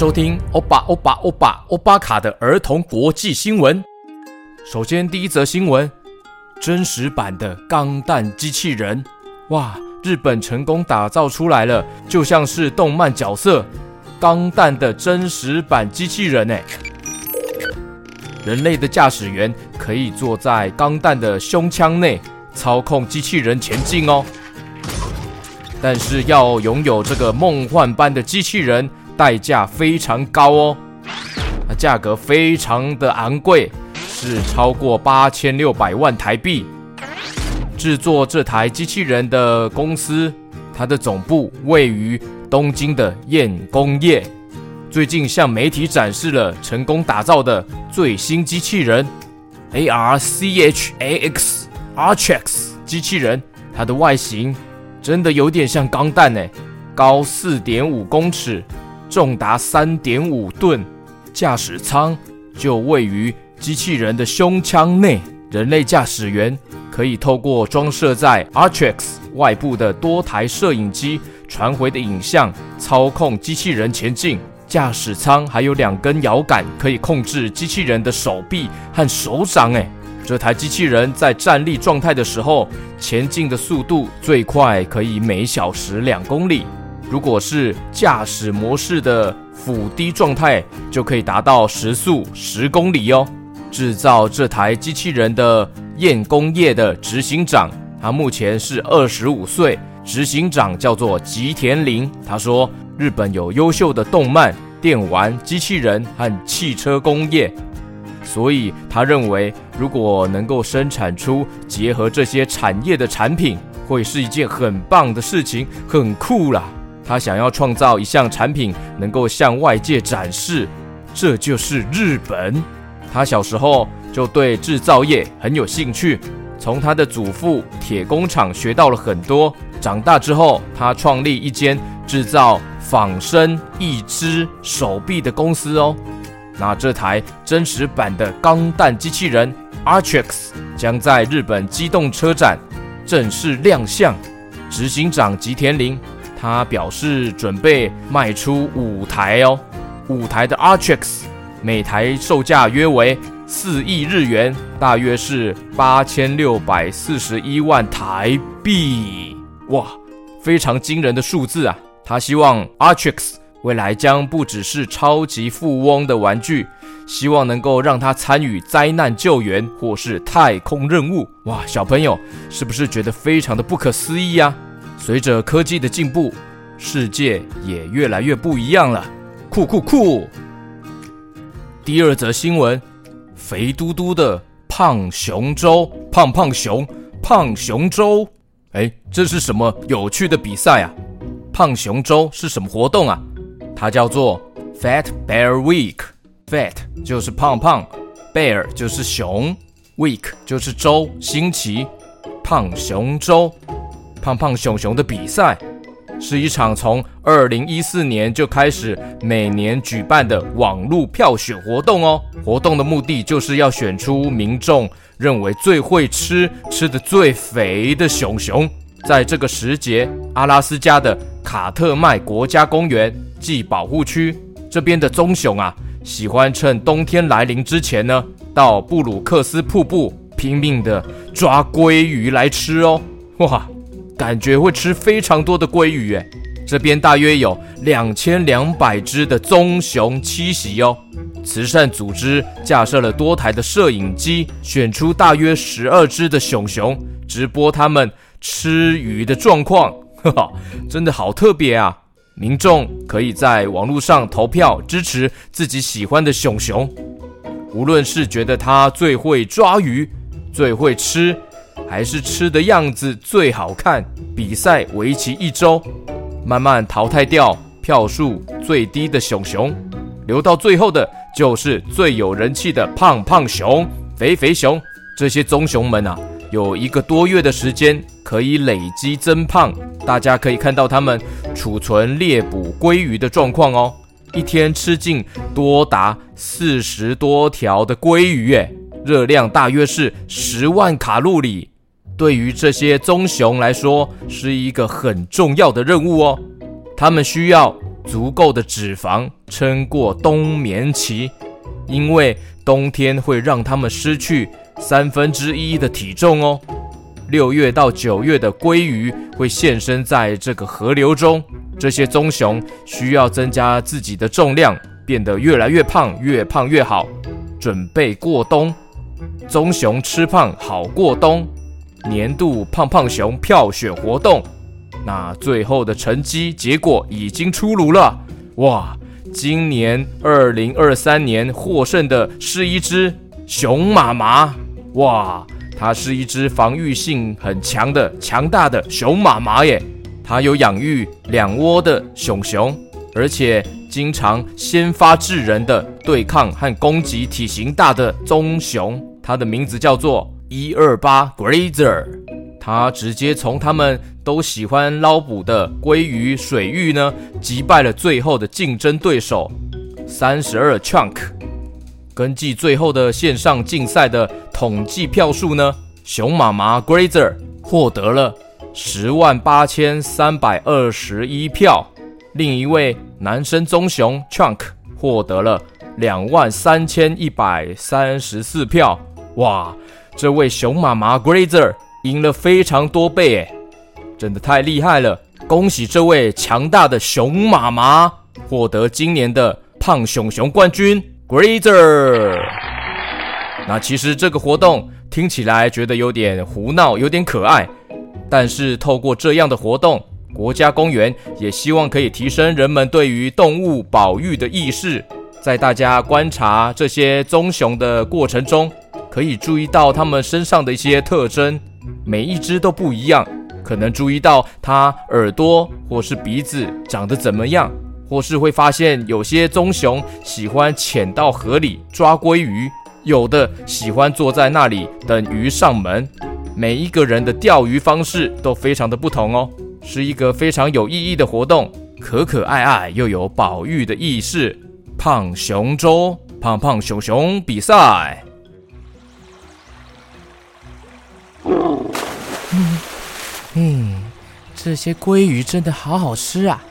收听欧巴欧巴欧巴欧巴卡的儿童国际新闻。首先，第一则新闻：真实版的钢弹机器人，哇！日本成功打造出来了，就像是动漫角色钢弹的真实版机器人哎。人类的驾驶员可以坐在钢弹的胸腔内，操控机器人前进哦。但是要拥有这个梦幻般的机器人，代价非常高哦。那价格非常的昂贵，是超过八千六百万台币。制作这台机器人的公司，它的总部位于东京的彦工业。最近向媒体展示了成功打造的最新机器人 ARCHAX Archx 机器人。它的外形真的有点像钢弹诶，高四点五公尺，重达三点五吨，驾驶舱就位于机器人的胸腔内，人类驾驶员。可以透过装设在 Archx 外部的多台摄影机传回的影像，操控机器人前进。驾驶舱还有两根摇杆，可以控制机器人的手臂和手掌。哎，这台机器人在站立状态的时候，前进的速度最快可以每小时两公里。如果是驾驶模式的俯低状态，就可以达到时速十公里哦。制造这台机器人的。彦工业的执行长，他目前是二十五岁。执行长叫做吉田林。他说，日本有优秀的动漫、电玩、机器人和汽车工业，所以他认为，如果能够生产出结合这些产业的产品，会是一件很棒的事情，很酷啦。他想要创造一项产品，能够向外界展示，这就是日本。他小时候。就对制造业很有兴趣，从他的祖父铁工厂学到了很多。长大之后，他创立一间制造仿生义肢手臂的公司哦。那这台真实版的钢弹机器人 Archx 将在日本机动车展正式亮相。执行长吉田林他表示准备卖出五台哦，五台的 Archx，每台售价约为。四亿日元，大约是八千六百四十一万台币，哇，非常惊人的数字啊！他希望 Archx 未来将不只是超级富翁的玩具，希望能够让他参与灾难救援或是太空任务。哇，小朋友是不是觉得非常的不可思议呀？随着科技的进步，世界也越来越不一样了，酷酷酷！第二则新闻。肥嘟嘟的胖熊周，胖胖熊，胖熊周，哎，这是什么有趣的比赛啊？胖熊周是什么活动啊？它叫做 Fat Bear Week，Fat 就是胖胖，Bear 就是熊，Week 就是周，星期，胖熊周，胖胖熊熊的比赛。是一场从二零一四年就开始每年举办的网络票选活动哦。活动的目的就是要选出民众认为最会吃、吃得最肥的熊熊。在这个时节，阿拉斯加的卡特麦国家公园暨保护区这边的棕熊啊，喜欢趁冬天来临之前呢，到布鲁克斯瀑布拼命的抓鲑鱼来吃哦。哇！感觉会吃非常多的鲑鱼诶，这边大约有两千两百只的棕熊栖息哦。慈善组织架设了多台的摄影机，选出大约十二只的熊熊，直播他们吃鱼的状况。真的好特别啊！民众可以在网络上投票支持自己喜欢的熊熊，无论是觉得它最会抓鱼、最会吃。还是吃的样子最好看。比赛为期一周，慢慢淘汰掉票数最低的熊熊，留到最后的就是最有人气的胖胖熊、肥肥熊。这些棕熊们啊，有一个多月的时间可以累积增胖。大家可以看到它们储存猎捕鲑鱼的状况哦，一天吃进多达四十多条的鲑鱼，诶，热量大约是十万卡路里。对于这些棕熊来说，是一个很重要的任务哦。他们需要足够的脂肪，撑过冬眠期，因为冬天会让它们失去三分之一的体重哦。六月到九月的鲑鱼会现身在这个河流中，这些棕熊需要增加自己的重量，变得越来越胖，越胖越好，准备过冬。棕熊吃胖好过冬，年度胖胖熊票选活动，那最后的成绩结果已经出炉了。哇，今年二零二三年获胜的是一只熊妈妈。哇，它是一只防御性很强的强大的熊妈妈耶。它有养育两窝的熊熊，而且经常先发制人的对抗和攻击体型大的棕熊。它的名字叫做一二八 Grazer，他直接从他们都喜欢捞捕的鲑鱼水域呢，击败了最后的竞争对手三十二 Chunk。根据最后的线上竞赛的统计票数呢，熊妈妈 Grazer 获得了十万八千三百二十一票，另一位男生棕熊 Chunk 获得了两万三千一百三十四票。哇，这位熊妈妈 Grazer 赢了非常多倍诶，真的太厉害了！恭喜这位强大的熊妈妈获得今年的胖熊熊冠军 Grazer。那其实这个活动听起来觉得有点胡闹，有点可爱，但是透过这样的活动，国家公园也希望可以提升人们对于动物保育的意识，在大家观察这些棕熊的过程中。可以注意到它们身上的一些特征，每一只都不一样。可能注意到它耳朵或是鼻子长得怎么样，或是会发现有些棕熊喜欢潜到河里抓鲑鱼，有的喜欢坐在那里等鱼上门。每一个人的钓鱼方式都非常的不同哦，是一个非常有意义的活动，可可爱爱又有保育的意识。胖熊周，胖胖熊熊比赛。嗯，这些鲑鱼真的好好吃啊！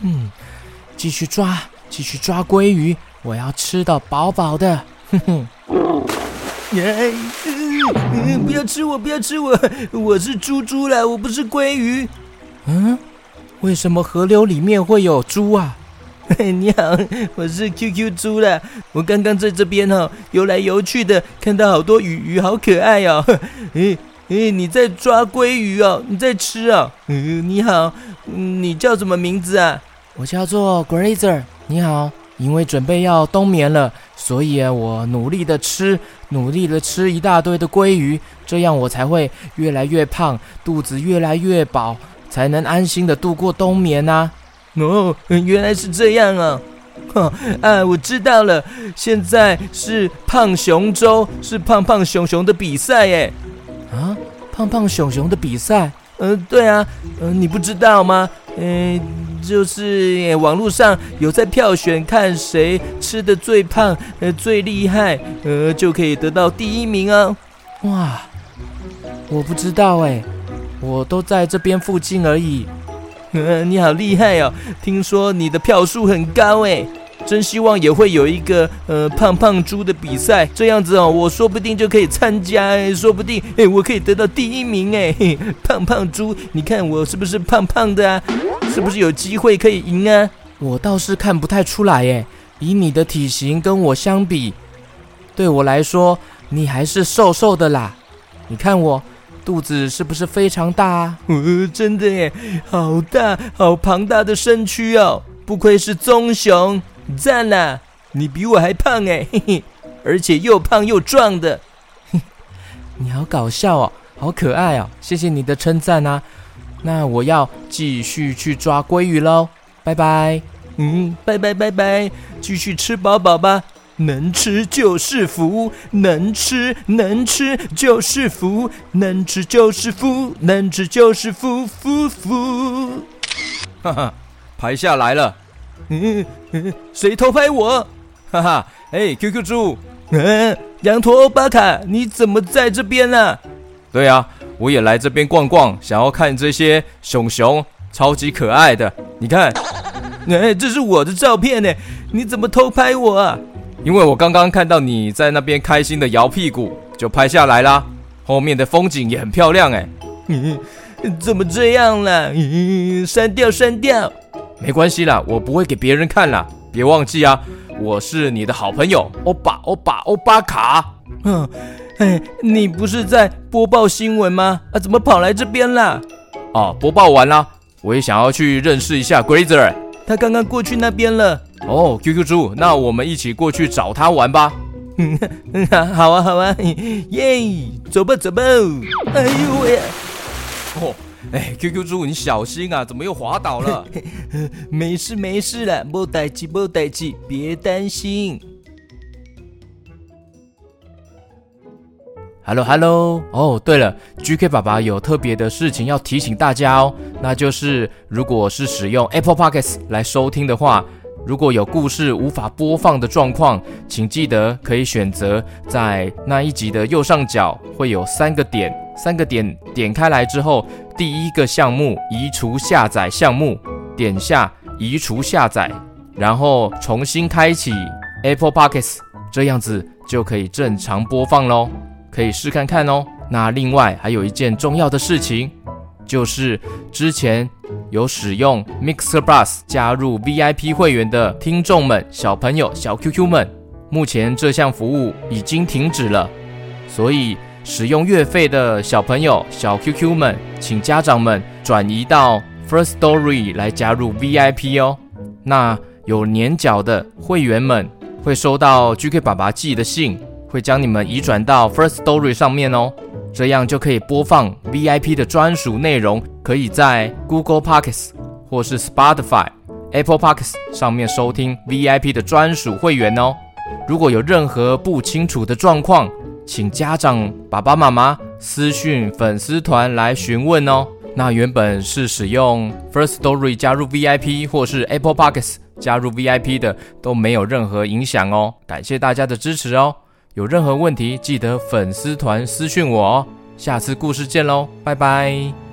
嗯，继续抓，继续抓鲑鱼，我要吃到饱饱的。哼哼，哎，不要吃我，不要吃我，我是猪猪啦，我不是鲑鱼。嗯，为什么河流里面会有猪啊？嘿，你好，我是 QQ 猪啦。我刚刚在这边哈游来游去的，看到好多鱼鱼，好可爱哦。诶诶，你在抓鲑鱼哦？你在吃哦？嗯，你好，你叫什么名字啊？我叫做 Grazer。你好，因为准备要冬眠了，所以啊，我努力的吃，努力的吃一大堆的鲑鱼，这样我才会越来越胖，肚子越来越饱，才能安心的度过冬眠呐。哦，原来是这样啊！哈 啊，我知道了，现在是胖熊周，是胖胖熊熊的比赛耶！啊，胖胖熊熊的比赛？嗯、呃，对啊，嗯、呃，你不知道吗？嗯、呃，就是网络上有在票选，看谁吃的最胖，呃，最厉害，呃，就可以得到第一名啊！哇，我不知道哎，我都在这边附近而已。你好厉害哦！听说你的票数很高诶，真希望也会有一个呃胖胖猪的比赛，这样子哦，我说不定就可以参加诶，说不定诶，我可以得到第一名诶。胖胖猪，你看我是不是胖胖的啊？是不是有机会可以赢啊？我倒是看不太出来诶，以你的体型跟我相比，对我来说你还是瘦瘦的啦。你看我。肚子是不是非常大啊？呃，真的耶，好大，好庞大的身躯哦！不愧是棕熊，赞啦！你比我还胖哎，嘿嘿，而且又胖又壮的。你好搞笑哦，好可爱哦！谢谢你的称赞啊。那我要继续去抓鲑鱼喽，拜拜。嗯，拜拜拜拜，继续吃饱饱吧。能吃就是福，能吃能吃就是福，能吃就是福，能吃就是福福福。哈哈，拍下来了。嗯嗯，谁偷拍我？哈哈，哎，QQ 猪，嗯，羊驼欧巴卡，你怎么在这边呢？对啊，我也来这边逛逛，想要看这些熊熊，超级可爱的。你看，哎，这是我的照片呢，你怎么偷拍我啊？因为我刚刚看到你在那边开心的摇屁股，就拍下来啦。后面的风景也很漂亮哎。怎么这样了？删掉，删掉。没关系啦，我不会给别人看啦。别忘记啊，我是你的好朋友，欧巴，欧巴，欧巴卡。嗯，哎，你不是在播报新闻吗？啊，怎么跑来这边啦？哦，播报完啦，我也想要去认识一下 Grazer。他刚刚过去那边了。哦，QQ 猪，那我们一起过去找他玩吧。嗯 好啊，好啊，耶，走吧，走吧。哎呦喂！哦。哎，QQ 猪，你小心啊！怎么又滑倒了？没事没事了，莫代气莫代气，别担心。Hello Hello，哦，对了，GK 爸爸有特别的事情要提醒大家哦，那就是如果是使用 Apple Podcasts 来收听的话，如果有故事无法播放的状况，请记得可以选择在那一集的右上角会有三个点，三个点点开来之后。第一个项目移除下载项目，点下移除下载，然后重新开启 Apple Podcasts，这样子就可以正常播放喽，可以试看看哦。那另外还有一件重要的事情，就是之前有使用 Mixer Bus 加入 VIP 会员的听众们、小朋友、小 QQ 们，目前这项服务已经停止了，所以。使用月费的小朋友、小 QQ 们，请家长们转移到 First Story 来加入 VIP 哦。那有年缴的会员们会收到 GK 爸爸寄的信，会将你们移转到 First Story 上面哦。这样就可以播放 VIP 的专属内容，可以在 Google Podcasts 或是 Spotify、Apple Podcasts 上面收听 VIP 的专属会员哦。如果有任何不清楚的状况，请家长、爸爸妈妈私讯粉丝团来询问哦。那原本是使用 First Story 加入 VIP 或是 Apple Podcasts 加入 VIP 的都没有任何影响哦。感谢大家的支持哦。有任何问题记得粉丝团私讯我哦。下次故事见喽，拜拜。